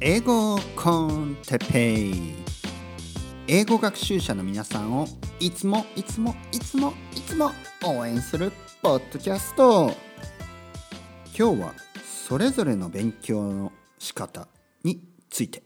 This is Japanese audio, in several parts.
英語コンテペイ。英語学習者の皆さんをいつもいつもいつもいつも応援するポッドキャスト。今日はそれぞれの勉強の仕方について。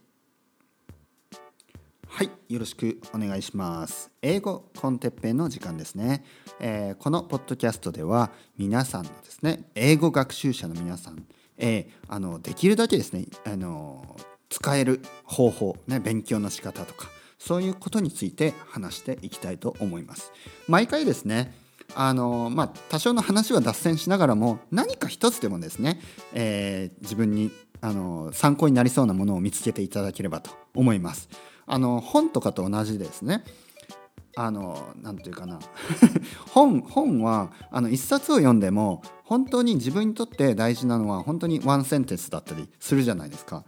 はいよろしくお願いします。英語コンテッペの時間ですね、えーこのポッドキャストでは皆さんのですね英語学習者の皆さん、えーあのできるだけですねあの使える方法、ね、勉強の仕方とかそういうことについて話していきたいと思います毎回ですねあのまあ、多少の話は脱線しながらも何か一つでもですね、えー自分にあの参考になりそうなものを見つけていただければと思います。あの本とかと同じですねあのなんていうかな 本本はあの一冊を読んでも本当に自分にとって大事なのは本当にワンセンテンスだったりするじゃないですか。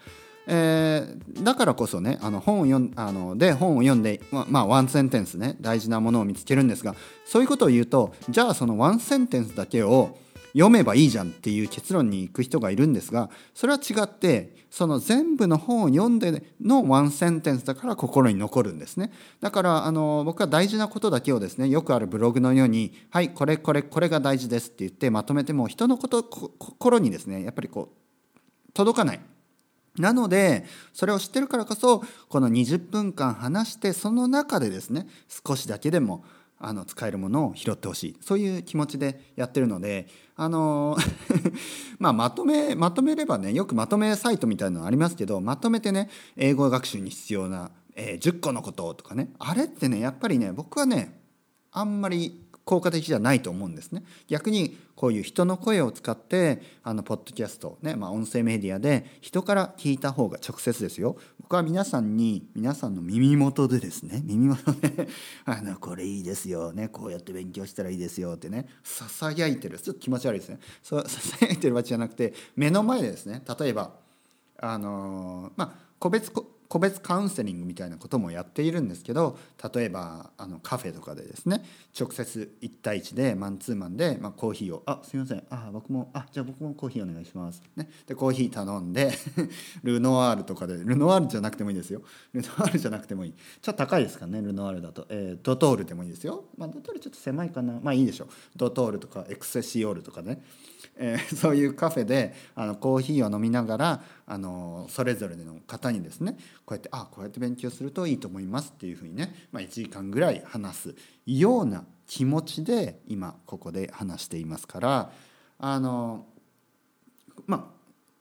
えーだからこそねあの本を読んあので本を読んでままあワンセンテンスね大事なものを見つけるんですがそういうことを言うとじゃあそのワンセンテンスだけを読めばいいじゃんっていう結論に行く人がいるんですがそれは違ってその全部の本を読んでのワンセンテンスだから心に残るんですねだからあの僕は大事なことだけをですねよくあるブログのように「はいこれこれこれが大事です」って言ってまとめても人のこと心にですねやっぱりこう届かない。なのでそれを知ってるからこそこの20分間話してその中でですね少しだけでもあの使えるものを拾ってほしい。そういう気持ちでやってるのであの まあまとめまとめればねよくまとめサイトみたいなのありますけどまとめてね英語学習に必要な、えー10個のこととかね。あれってねやっぱりね僕はねあんまり効果的じゃないと思うんですね。逆にこういう人の声を使ってあのポッドキャストね、まあ、音声メディアで人から聞いた方が直接ですよ。僕は皆さんに皆さんの耳元でですね耳元で あのこれいいですよねこうやって勉強したらいいですよってねささやいてる。ちょっと気持ち悪いですね。そうささやいてるわけじゃなくて目の前でですね例えばあのまあ個別こ個別カウンセリングみたいなこともやっているんですけど例えばあのカフェとかでですね直接1対1でマンツーマンで、まあ、コーヒーを「あすいません。あ僕もあじゃあ僕もコーヒーお願いします」ね、でコーヒー頼んで ルノワールとかでルノワールじゃなくてもいいですよ。ルノワールじゃなくてもいい。ちょっと高いですかねルノワールだと、えードトールでもいいですよ、まあ、ドトールちょっと狭いかな。まあいいでしょう。ドトールとかエクセシオールとかね。えー そういうカフェであのコーヒーを飲みながらあのそれぞれの方にですねこうやってあこうやって勉強するといいと思いますっていうふうにね、まあ、1時間ぐらい話すような気持ちで今ここで話していますからあのまあ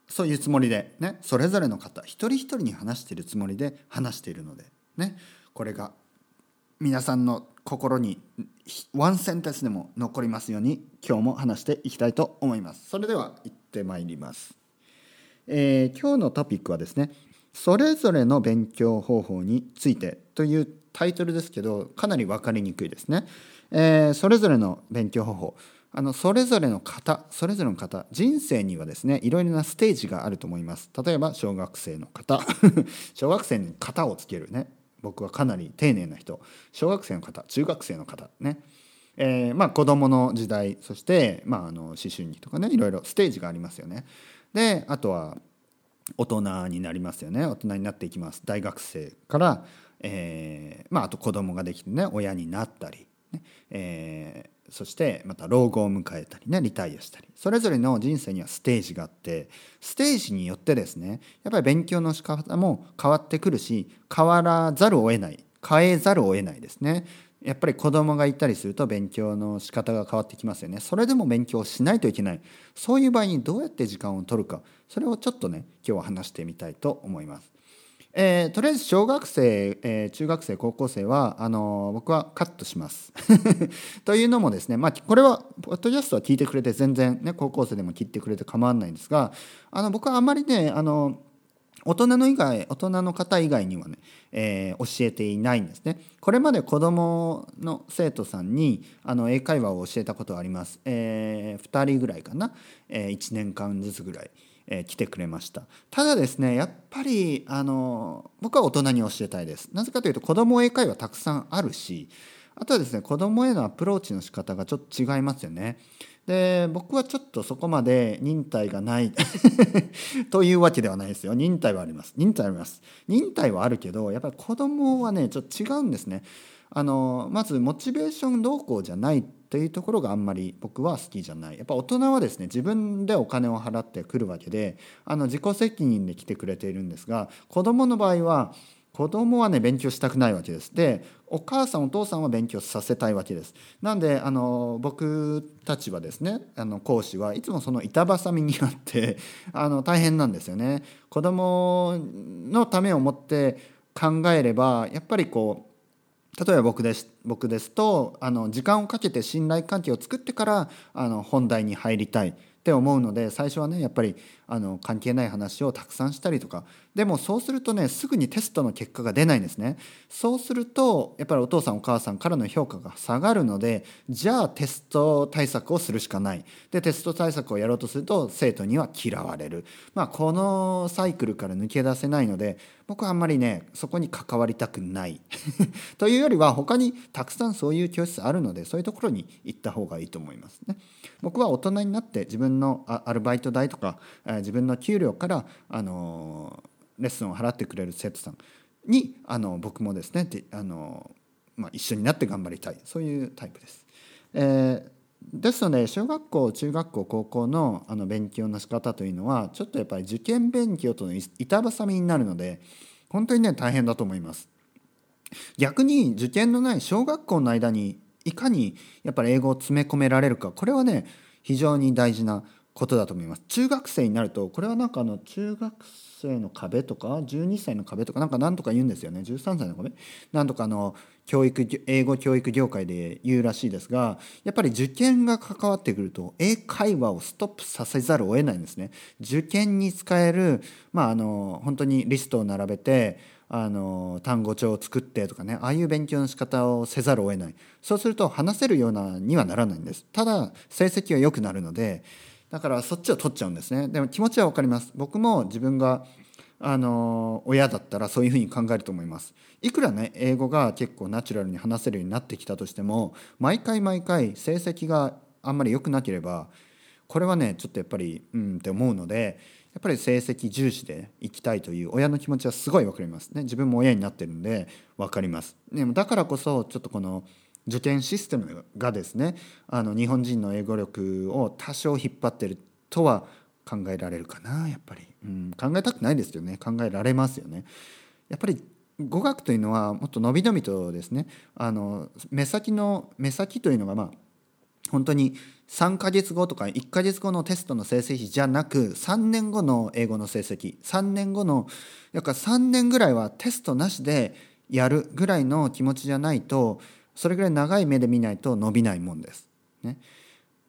そういうつもりでねそれぞれの方一人一人に話しているつもりで話しているのでねこれが皆さんの心にワンセンテンスでも残りますように今日も話していきたいと思います。それでは行ってまいります、えー今日のトピックはですねそれぞれの勉強方法についてというタイトルですけどかなり分かりにくいですね、えーそれぞれの勉強方法。あのそれぞれの方それぞれの方人生にはですねいろいろなステージがあると思います。例えば小学生の方 小学生に型をつけるね。僕はかなり丁寧な人。小学生の方中学生の方ね。えーまあ子供の時代そして、まあ、あの思春期とかねいろいろステージがありますよね。であとは大人になりますよね。大人になっていきます。大学生から、えーまあ、あと子供ができてね親になったり、ねえーそしてまた老後を迎えたりねリタイアしたり。それぞれの人生にはステージがあってステージによってですねやっぱり勉強の仕方も変わってくるし変わらざるを得ない。変えざるを得ないですね。やっぱり子供がいたりすると勉強の仕方が変わってきますよねそれでも勉強しないといけないそういう場合にどうやって時間を取るかそれをちょっとね今日は話してみたいと思います。えーとりあえず小学生、えー中学生高校生はあのー僕はカットします。というのもですね、まあ、これはポッドキャストは聞いてくれて全然ね高校生でも聞いてくれて構わないんですがあの僕はあまりねあの大人の以外大人の方以外にはね、えー教えていないんですね。これまで子どもの生徒さんにあの英会話を教えたことがあります、え2人ぐらいかな、え1年間ずつぐらい、えー来てくれました。ただですねやっぱりあの僕は大人に教えたいです。なぜかというと子ども英会話たくさんあるしあとはですね子どもへのアプローチの仕方がちょっと違いますよね。で僕はちょっとそこまで忍耐がない というわけではないですよ。忍耐はあります。忍耐はあります。忍耐はあるけどやっぱり子供はねちょっと違うんですね。あのまずモチベーション動向じゃないというところがあんまり僕は好きじゃない。やっぱ大人はですね自分でお金を払ってくるわけであの自己責任で来てくれているんですが子供の場合は子供はね勉強したくないわけです。でお母さんお父さんは勉強させたいわけです。なんであの僕たちはですねあの講師はいつもその板挟みになって あの大変なんですよね。子供のためを思って考えればやっぱりこう例えば僕です僕ですとあの時間をかけて信頼関係を作ってからあの本題に入りたいって思うので最初はねやっぱりあの関係ない話をたくさんしたりとかでもそうするとねすぐにテストの結果が出ないんですね。そうするとやっぱりお父さんお母さんからの評価が下がるのでじゃあテスト対策をするしかない。でテスト対策をやろうとすると生徒には嫌われる。まあこのサイクルから抜け出せないので僕はあんまりねそこに関わりたくない。というよりは他にたくさんそういう教室あるのでそういうところに行った方がいいと思いますね。僕は大人になって自分のアルバイト代とか自分の給料からあのレッスンを払ってくれる生徒さんにあの僕もですねあの、まあ、一緒になって頑張りたいそういうタイプです。えー、ですので小学校中学校高校のあの勉強の仕方というのはちょっとやっぱり受験勉強との板挟みになるので本当にね大変だと思います。逆に受験のない小学校の間にいかにやっぱり英語を詰め込められるかこれはね非常に大事なことだと思います。中学生になるとこれはなんかあの中学生の壁とか12歳の壁とかなんか何とか言うんですよね。13歳の壁？なんとかの教育英語教育業界で言うらしいですがやっぱり受験が関わってくると英会話をストップさせざるを得ないんですね。受験に使えるまああの本当にリストを並べてあの単語帳を作ってとかねああいう勉強の仕方をせざるを得ない。そうすると話せるようなにはならないんです。ただ成績は良くなるのでだからそっちを取っちゃうんですね。でも気持ちは分かります。僕も自分があの親だったらそういうふうに考えると思います。いくらね英語が結構ナチュラルに話せるようになってきたとしても毎回毎回成績があんまり良くなければこれはねちょっとやっぱりうんって思うのでやっぱり成績重視でいきたいという親の気持ちはすごい分かりますね。自分も親になってるんで分かります。でもだからこそちょっとこの受験システムがですねあの日本人の英語力を多少引っ張ってるとは考えられるかなやっぱり、うん、考えたくないですよね。考えられますよね。やっぱり語学というのはもっと伸び伸びとですねあの目先の目先というのがまあ本当に3ヶ月後とか1ヶ月後のテストの成績じゃなく3年後の英語の成績3年後のやっぱ3年ぐらいはテストなしでやるぐらいの気持ちじゃないとそれぐらい長い目で見ないと伸びないもんです。ね、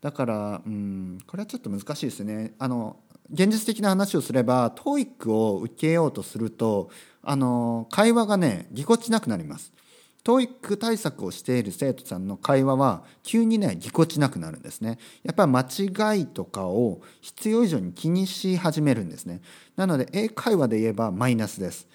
だからうんこれはちょっと難しいですね。あの現実的な話をすれば TOEIC を受けようとするとあの会話がねぎこちなくなります。TOEIC 対策をしている生徒さんの会話は急にねぎこちなくなるんですね。やっぱり間違いとかを必要以上に気にし始めるんですね。なので英会話で言えばマイナスです。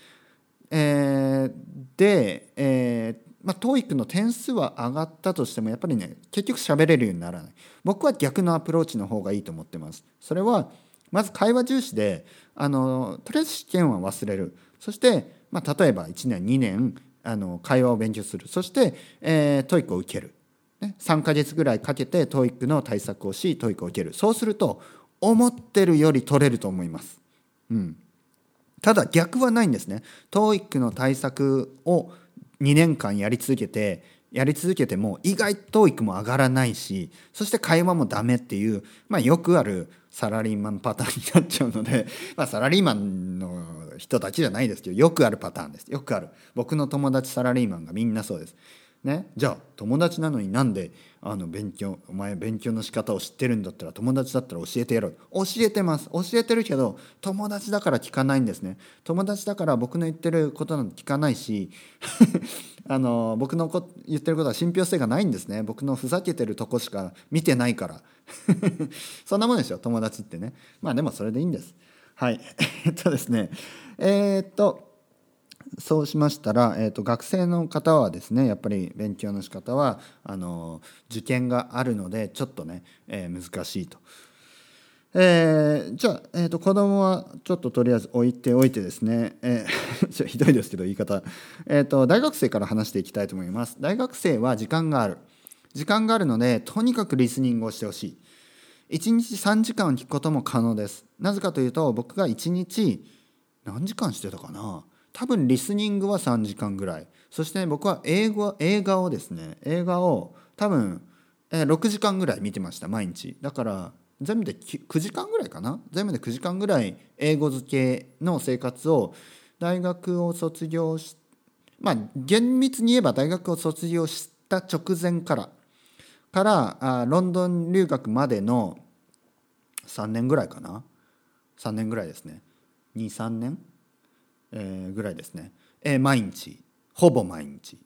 えー、で、えーまあ、TOEIC の点数は上がったとしてもやっぱりね結局喋れるようにならない。僕は逆のアプローチの方がいいと思ってます。それはまず会話重視であのとりあえず試験は忘れる。そして、まあ、例えば1年2年あの会話を勉強する。そして、えー、TOEIC を受ける、ね、3ヶ月ぐらいかけて TOEIC の対策をし TOEIC を受ける。そうすると思ってるより取れると思います、うん、ただ逆はないんですね。TOEIC の対策を2年間やり続けてやり続けても意外と TOEIC も上がらないしそして会話もダメっていう、まあ、よくあるサラリーマンパターンになっちゃうので、まあ、サラリーマンの人たちじゃないですけどよくあるパターンです。よくある。僕の友達サラリーマンがみんなそうです。ね、じゃあ友達なのになんであの勉強お前勉強の仕方を知ってるんだったら友達だったら教えてやろう。教えてます。教えてるけど友達だから聞かないんですね。友達だから僕の言ってることなんて聞かないし あの僕のこ言ってることは信憑性がないんですね。僕のふざけてるとこしか見てないから。そんなもんでしょ友達ってね。まあでもそれでいいんです。はい。えっとですね。えー、っとそうしましたら、えーと、学生の方はですねやっぱり勉強の仕方はあの受験があるのでちょっとね、えー、難しいと。えー、じゃあ、えーと、子供はちょっととりあえず置いておいてですね、えー、ひどいですけど言い方、えーと、大学生から話していきたいと思います。大学生は時間がある。時間があるのでとにかくリスニングをしてほしい。1日3時間聞くことも可能です。なぜかというと僕が1日何時間してたかな？多分リスニングは3時間ぐらい。そして僕は英語映画をですね映画を多分、え、6時間ぐらい見てました毎日。だから全部で9時間ぐらいかな？全部で9時間ぐらい英語付けの生活を大学を卒業しまあ厳密に言えば大学を卒業した直前からからあロンドン留学までの3年ぐらいかな？3年ぐらいですね。23年、え、ぐらいですね、えー、毎日。ほぼ毎日。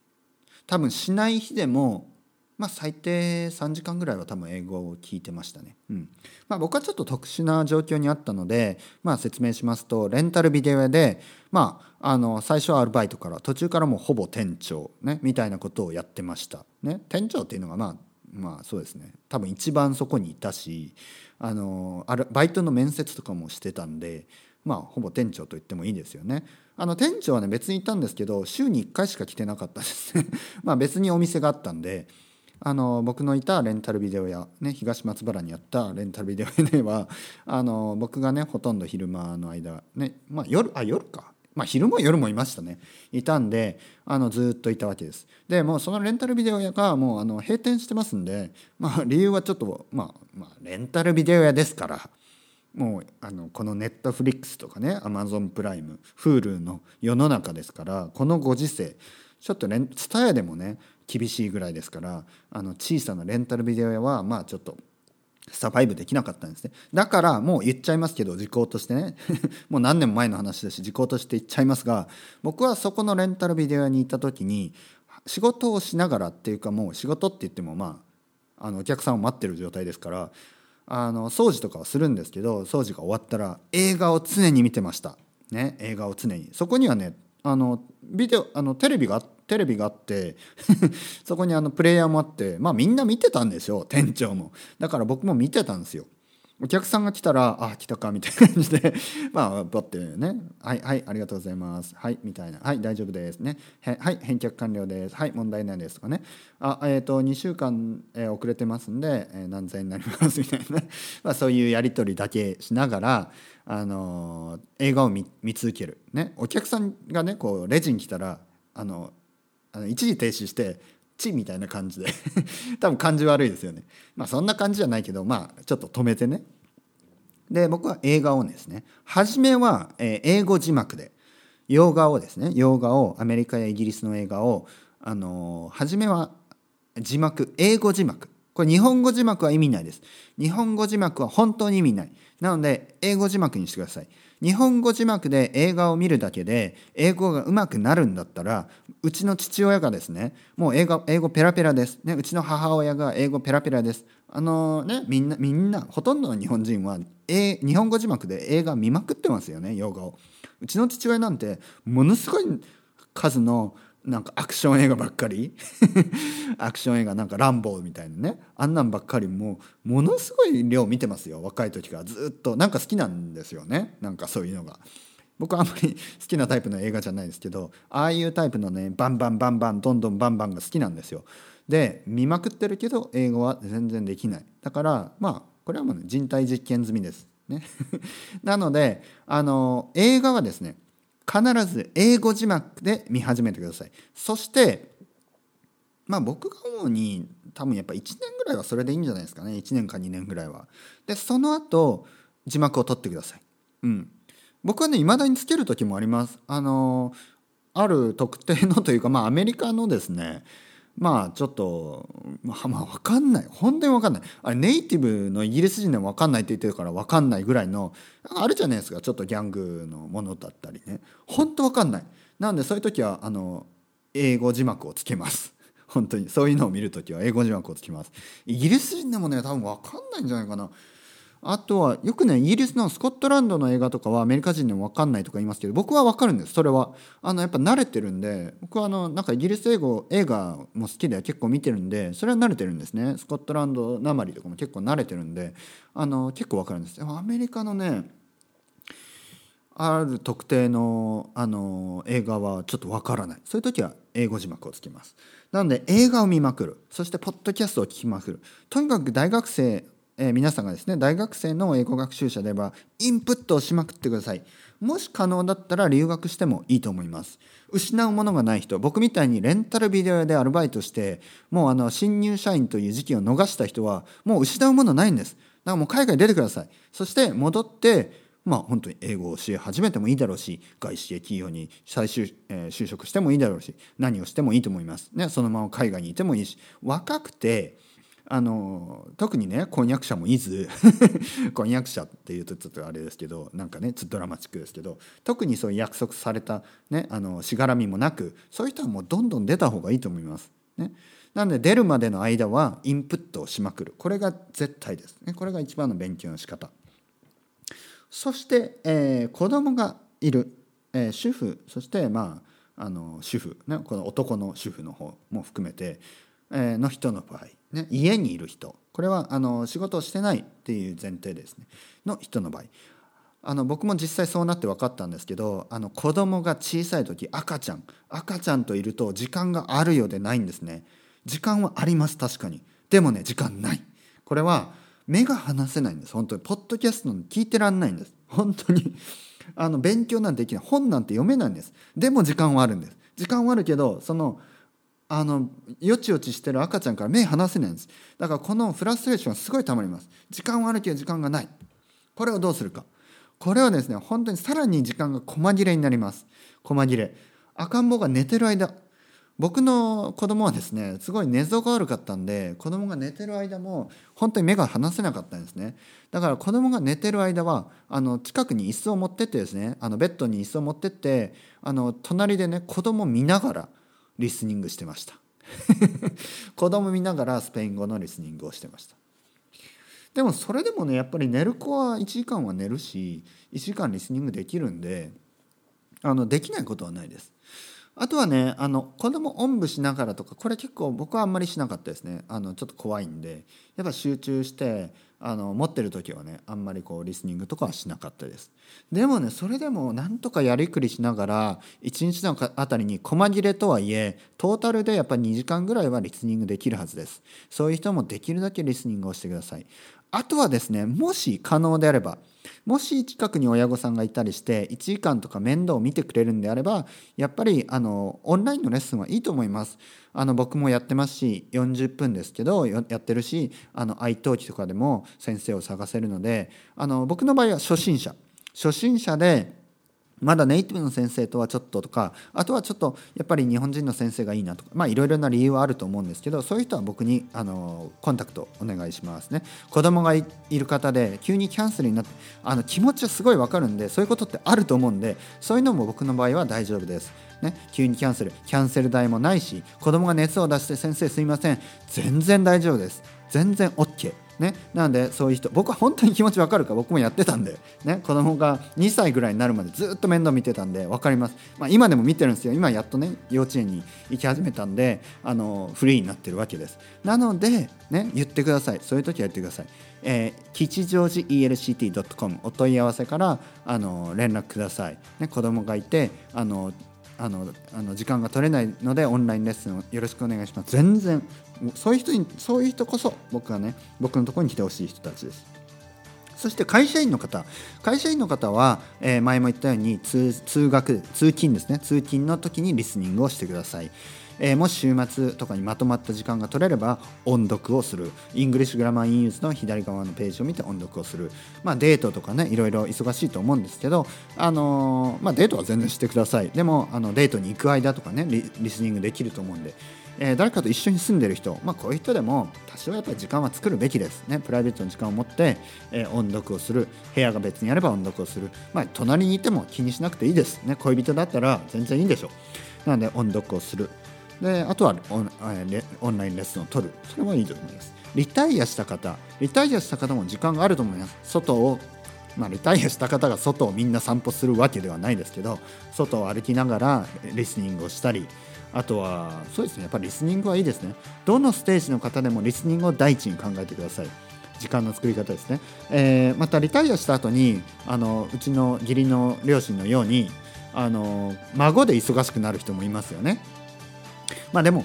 多分しない日でもまあ、最低3時間ぐらいは多分英語を聞いてましたね。うん。まあ、僕はちょっと特殊な状況にあったので、まあ、説明しますとレンタルビデオ屋で、まあ、あの最初はアルバイトから途中からもうほぼ店長、ね、みたいなことをやってました。ね、店長っていうのがまあまあそうですね。多分一番そこにいたしあのあバイトの面接とかもしてたんでまあほぼ店長と言ってもいいですよね。あの店長はね別にいたんですけど週に1回しか来てなかったですね。まあ別にお店があったんであの僕のいたレンタルビデオ屋、ね、東松原にあったレンタルビデオ屋ではあの僕がねほとんど昼間の間ねまあ夜あ夜か。まあ昼も夜もいましたね。いたんであのずっといたわけです。でもうそのレンタルビデオ屋がもうあの閉店してますんでまあ理由はちょっとまあまあレンタルビデオ屋ですから。もうあのこのネットフリックスとかねアマゾンプライム Hulu の世の中ですからこのご時世ちょっとレンツタヤでもね厳しいぐらいですからあの小さなレンタルビデオ屋はまあちょっとサバイブできなかったんですね。だからもう言っちゃいますけど時効としてね。もう何年も前の話だし時効として言っちゃいますが僕はそこのレンタルビデオ屋に行った時に仕事をしながらっていうかもう仕事って言ってもまああのお客さんを待ってる状態ですからあの掃除とかはするんですけど掃除が終わったら映画を常に見てました。ね映画を常に。そこにはねあのビデオあのテレビがテレビがあって そこにあのプレイヤーもあってまあみんな見てたんですよ店長も。だから僕も見てたんですよ。お客さんが来たら「あ来たか」みたいな感じで。まあバッてね「はいはいありがとうございます」「はい」みたいな「はい大丈夫です。ね」はい返却完了です」「はい問題ないです」とかね「あえっ、ー、と2週間、えー、遅れてますんで、えー、何千円になります」みたいな、まあ、そういうやり取りだけしながらあの映画を見続ける、ね、お客さんがねこうレジに来たらあのあの一時停止して「チ」みたいな感じで多分感じ悪いですよねまあそんな感じじゃないけどまあちょっと止めてねで僕は映画をですね初めは、えー、英語字幕で洋画をですね洋画をアメリカやイギリスの映画をあのー、初めは字幕英語字幕これ日本語字幕は意味ないです日本語字幕は本当に意味ないなので英語字幕にしてください日本語字幕で映画を見るだけで英語が上手くなるんだったらうちの父親がですねもう英語英語ペラペラです、ね、うちの母親が英語ペラペラです。あのねみんなみんなほとんどの日本人は日本語字幕で映画見まくってますよね洋画を。うちの父親なんてものすごい数のなんかアクション映画ばっかり？アクション映画なんか「ランボー」みたいなね。あんなんばっかりもうものすごい量見てますよ。若い時からずっと。なんか好きなんですよね。なんかそういうのが。僕はあんまり 好きなタイプの映画じゃないですけどああいうタイプのねバンバンバンバンどんどんバンバンが好きなんですよ。で見まくってるけど英語は全然できない。だからまあこれはもう、ね、人体実験済みです。ね、なのであの映画はですね必ず英語字幕で見始めてください。そしてまあ僕が主に多分やっぱ1年ぐらいはそれでいいんじゃないですかね。1年か2年ぐらいは。でその後字幕を取ってください。うん。僕はね未だにつける時もあります。あのある特定のというかまあアメリカのですねまあちょっとまあ、まあ、分かんない。本当に分かんない。あれネイティブのイギリス人でも分かんないって言ってるから分かんないぐらいのあるじゃないですかちょっとギャングのものだったりね。本当分かんない。なのでそういう時はあの英語字幕をつけます。本当に。そういうのを見る時は英語字幕をつけます。イギリス人でもね多分分かんないんじゃないかな。あとはよくねイギリスのスコットランドの映画とかはアメリカ人でも分かんないとか言いますけど僕は分かるんですそれは。あのやっぱ慣れてるんで僕はあのなんかイギリス英語映画も好きで結構見てるんでそれは慣れてるんですね。スコットランドなまりとかも結構慣れてるんで。あの結構分かるんです。でもアメリカのねある特定のあの映画はちょっとわからない。そういう時は英語字幕をつけます。なので映画を見まくる。そしてポッドキャストを聞きまくる。とにかく大学生えー、皆さんがですね大学生の英語学習者であればインプットをしまくってください。もし可能だったら留学してもいいと思います。失うものがない人僕みたいにレンタルビデオ屋でアルバイトしてもうあの新入社員という時期を逃した人はもう失うものないんです。だからもう海外出てください。そして戻ってまあ本当に英語を教え始めてもいいだろうし外資系企業に再就,、えー、就職してもいいだろうし何をしてもいいと思います。ねそのまま海外にいてもいいし。若くてあの特にね婚約者もいず 婚約者っていうとちょっとあれですけどなんかねちょっとドラマチックですけど特にそういう約束された、ね、あのしがらみもなくそういう人はもうどんどん出た方がいいと思います。ね、なので出るまでの間はインプットをしまくる。これが絶対です、ね、これが一番の勉強の仕方。そして、えー、子供がいる、えー、主婦。そしてまああの主婦、ね、この男の主婦の方も含めて、えー、の人の場合。ね、家にいる人。これはあの仕事をしてないっていう前提ですね。の人の場合。あの僕も実際そうなって分かったんですけどあの子供が小さい時赤ちゃん。赤ちゃんといると時間があるようでないんですね。時間はあります確かに。でもね時間ない。これは目が離せないんです。本当に。ポッドキャストの聞いてらんないんです。本当に。あの勉強なんてできない。本なんて読めないんです。でも時間はあるんです。時間はあるけどそのあのよちよちしてる赤ちゃんから目離せないんです。だからこのフラストレーションはすごいたまります。時間はあるけど時間がない。これをどうするか。これはですね本当にさらに時間が細切れになります。細切れ。赤ん坊が寝てる間。僕の子供はですねすごい寝相が悪かったんで子供が寝てる間も本当に目が離せなかったんですね。だから子供が寝てる間はあの近くに椅子を持ってってですねあのベッドに椅子を持ってってあの隣でね子供見ながらリスニングしてました。子供見ながらスペイン語のリスニングをしてました。でもそれでもねやっぱり寝る子は1時間は寝るし1時間リスニングできるんであのできないことはないです。あとはねあの子供おんぶしながらとかこれ結構僕はあんまりしなかったですね。あのちょっと怖いんでやっぱ集中してあの持ってる時はねあんまりこうリスニングとかはしなかったです。でもねそれでもなんとかやりくりしながら1日のあたりに細切れとはいえトータルでやっぱり2時間ぐらいはリスニングできるはずです。そういう人もできるだけリスニングをしてください。あとはですねもし可能であればもし近くに親御さんがいたりして1時間とか面倒を見てくれるんであればやっぱりあのオンラインのレッスンはいいと思います。あの僕もやってますし40分ですけどやってるしあの愛登記とかでも先生を探せるのであの僕の場合は初心者初心者でまだネイティブの先生とはちょっととかあとはちょっとやっぱり日本人の先生がいいなとかまあいろいろな理由はあると思うんですけどそういう人は僕にあのコンタクトお願いしますね。子供がいる方で急にキャンセルになってあの気持ちはすごいわかるんでそういうことってあると思うんでそういうのも僕の場合は大丈夫です。ね、急にキャンセルキャンセル代もないし子供が熱を出して先生すいません。全然大丈夫です。全然 OK ね、なのでそういう人僕は本当に気持ちわかるか。僕もやってたんで、ね、子供が2歳ぐらいになるまでずっと面倒見てたんで分かります、まあ、今でも見てるんですよ。今やっとね幼稚園に行き始めたんであのフリーになってるわけです。なので、ね、言ってください。そういう時は言ってください、えー、吉祥寺 ELCT.com お問い合わせからあの連絡ください、ね、子供がいてあのあのあの時間が取れないのでオンラインレッスンをよろしくお願いします。全然そういう人にそういう人こそ僕はね僕のところに来てほしい人たちです。そして会社員の方。会社員の方は、えー、前も言ったように通学通勤ですね。通勤の時にリスニングをしてください。えー、もし週末とかにまとまった時間が取れれば音読をする。 English Grammar in Use の左側のページを見て音読をする。まあデートとかねいろいろ忙しいと思うんですけどあのー、まあデートは全然してください。でもあのデートに行く間とかねリスニングできると思うんで。えー、誰かと一緒に住んでる人、まあ、こういう人でも多少やっぱり時間は作るべきです。ねプライベートの時間を持って、えー、音読をする。部屋が別にあれば音読をする、まあ、隣にいても気にしなくていいです。ね恋人だったら全然いいんでしょう。なので音読をする。であとはオンオンラインレッスンを取る。それはいいと思います。リタイアした方。リタイアした方も時間があると思います。外をまあ、リタイアした方が外をみんな散歩するわけではないですけど外を歩きながらリスニングをしたりあとはそうですね。やっぱりリスニングはいいですね。どのステージの方でもリスニングを第一に考えてください。時間の作り方ですね、えー、またリタイアした後にあのうちの義理の両親のようにあの孫で忙しくなる人もいますよね。まあでも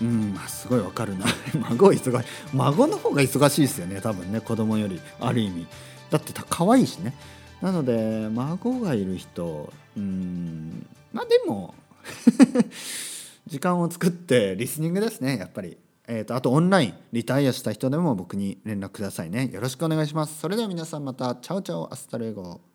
うんすごいわかるな。孫忙しい。孫の方が忙しいですよね。多分ね子供よりある意味。だって可愛いしね。なので孫がいる人うんまあでも 時間を作ってリスニングですねやっぱり。えーと、あとオンラインリタイアした人でも僕に連絡くださいね。よろしくお願いします。それでは皆さんまた。 Ciao ciao。 Hasta luego。